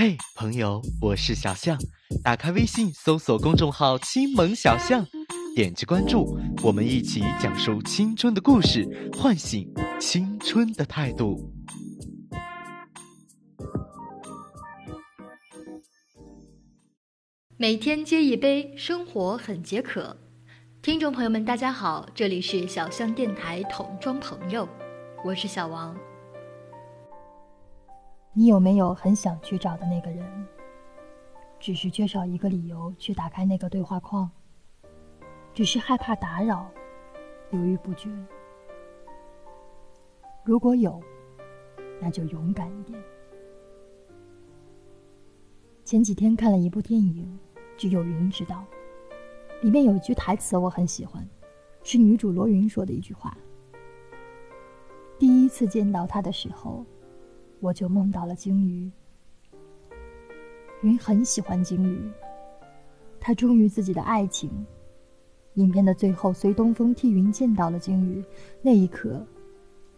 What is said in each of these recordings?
嘿，朋友，我是小象。打开微信，搜索公众号“青萌小象”，点击关注，我们一起讲述青春的故事，唤醒青春的态度。每天接一杯，生活很解渴。听众朋友们，大家好，这里是小象电台桶装朋友，我是小王。你有没有很想去找的那个人？只是缺少一个理由去打开那个对话框，只是害怕打扰，犹豫不决。如果有，那就勇敢一点。前几天看了一部电影，只有云知道。里面有一句台词我很喜欢，是女主罗云说的一句话。第一次见到他的时候。我就梦到了鲸鱼。云很喜欢鲸鱼，他忠于自己的爱情。影片的最后，随东风替云见到了鲸鱼，那一刻，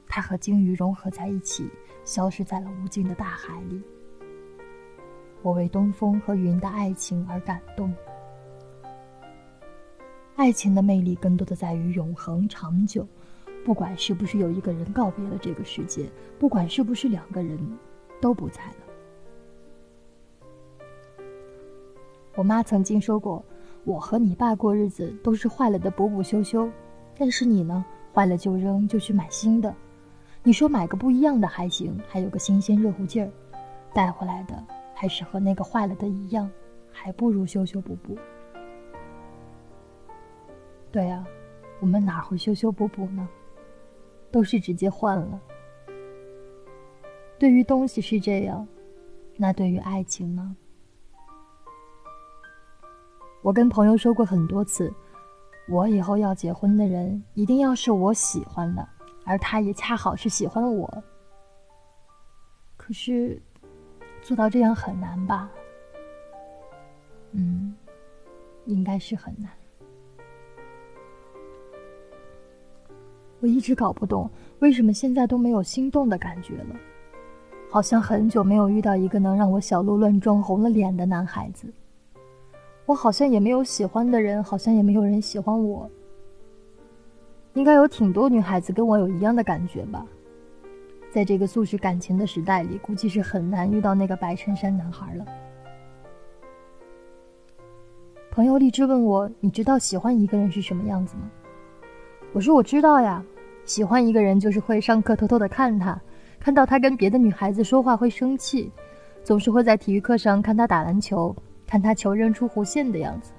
他和鲸鱼融合在一起，消失在了无尽的大海里。我为东风和云的爱情而感动。爱情的魅力，更多的在于永恒长久。不管是不是有一个人告别了这个世界，不管是不是两个人都不在了。我妈曾经说过，我和你爸过日子都是坏了的补补修修，但是你呢，坏了就扔，就去买新的。你说买个不一样的还行，还有个新鲜热乎劲儿，带回来的还是和那个坏了的一样，还不如修修补补。对呀，我们哪会修修补补呢？都是直接换了。对于东西是这样，那对于爱情呢？我跟朋友说过很多次，我以后要结婚的人一定要是我喜欢的，而他也恰好是喜欢我。可是，做到这样很难吧？嗯，应该是很难。我一直搞不懂，为什么现在都没有心动的感觉了，好像很久没有遇到一个能让我小鹿乱撞红了脸的男孩子。我好像也没有喜欢的人，好像也没有人喜欢我。应该有挺多女孩子跟我有一样的感觉吧？在这个速食感情的时代里，估计是很难遇到那个白衬衫男孩了。朋友荔枝问我：“你知道喜欢一个人是什么样子吗？”我说我知道呀，喜欢一个人就是会上课偷偷的看他，看到他跟别的女孩子说话会生气，总是会在体育课上看他打篮球，看他球扔出弧线的样子。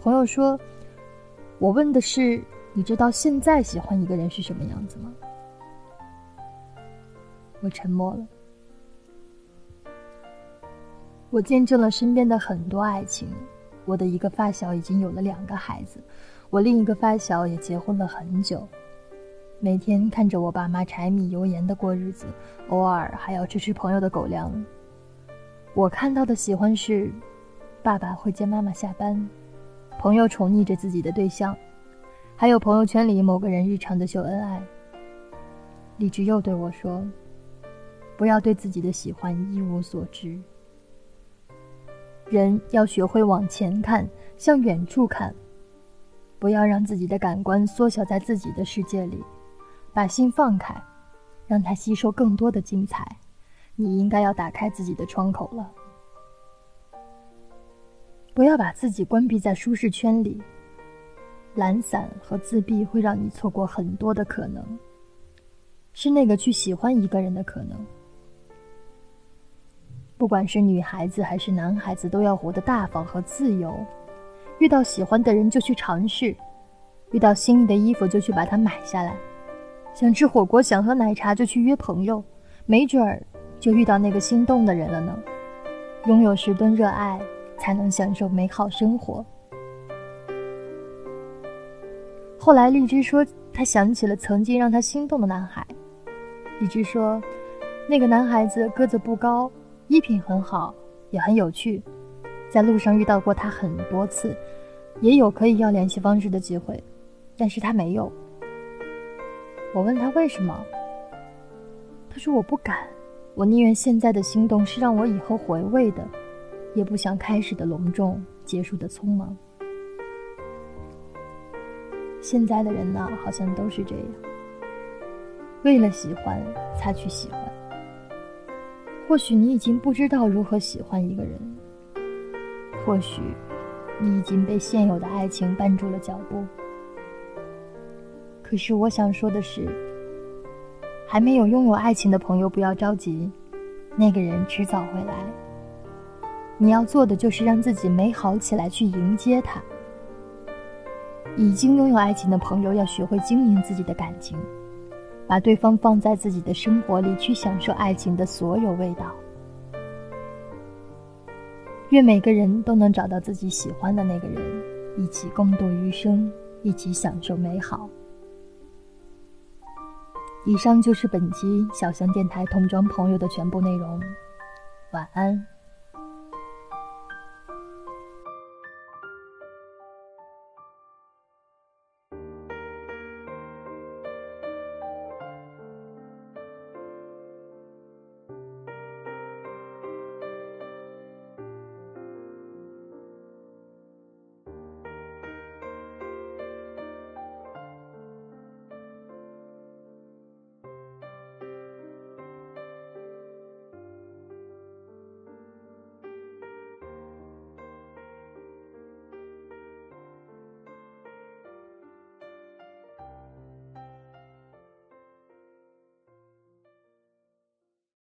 朋友说，我问的是你知道现在喜欢一个人是什么样子吗？我沉默了。我见证了身边的很多爱情，我的一个发小已经有了两个孩子。我另一个发小也结婚了很久，每天看着我爸妈柴米油盐的过日子，偶尔还要吃吃朋友的狗粮。我看到的喜欢是，爸爸会接妈妈下班，朋友宠溺着自己的对象，还有朋友圈里某个人日常的秀恩爱。荔枝又对我说：“不要对自己的喜欢一无所知，人要学会往前看，向远处看。”不要让自己的感官缩小在自己的世界里，把心放开，让它吸收更多的精彩。你应该要打开自己的窗口了，不要把自己关闭在舒适圈里。懒散和自闭会让你错过很多的可能，是那个去喜欢一个人的可能。不管是女孩子还是男孩子，都要活得大方和自由。遇到喜欢的人就去尝试，遇到心仪的衣服就去把它买下来，想吃火锅想喝奶茶就去约朋友，没准儿就遇到那个心动的人了呢。拥有十吨热爱，才能享受美好生活。后来荔枝说，他想起了曾经让他心动的男孩。荔枝说，那个男孩子个子不高，衣品很好，也很有趣。在路上遇到过他很多次，也有可以要联系方式的机会，但是他没有。我问他为什么，他说我不敢，我宁愿现在的心动是让我以后回味的，也不想开始的隆重，结束的匆忙。现在的人呢，好像都是这样，为了喜欢才去喜欢。或许你已经不知道如何喜欢一个人，或许你已经被现有的爱情绊住了脚步。可是我想说的是，还没有拥有爱情的朋友不要着急，那个人迟早会来。你要做的就是让自己美好起来，去迎接他。已经拥有爱情的朋友要学会经营自己的感情。把对方放在自己的生活里，去享受爱情的所有味道。愿每个人都能找到自己喜欢的那个人，一起共度余生，一起享受美好。以上就是本期小香电台童装朋友的全部内容，晚安。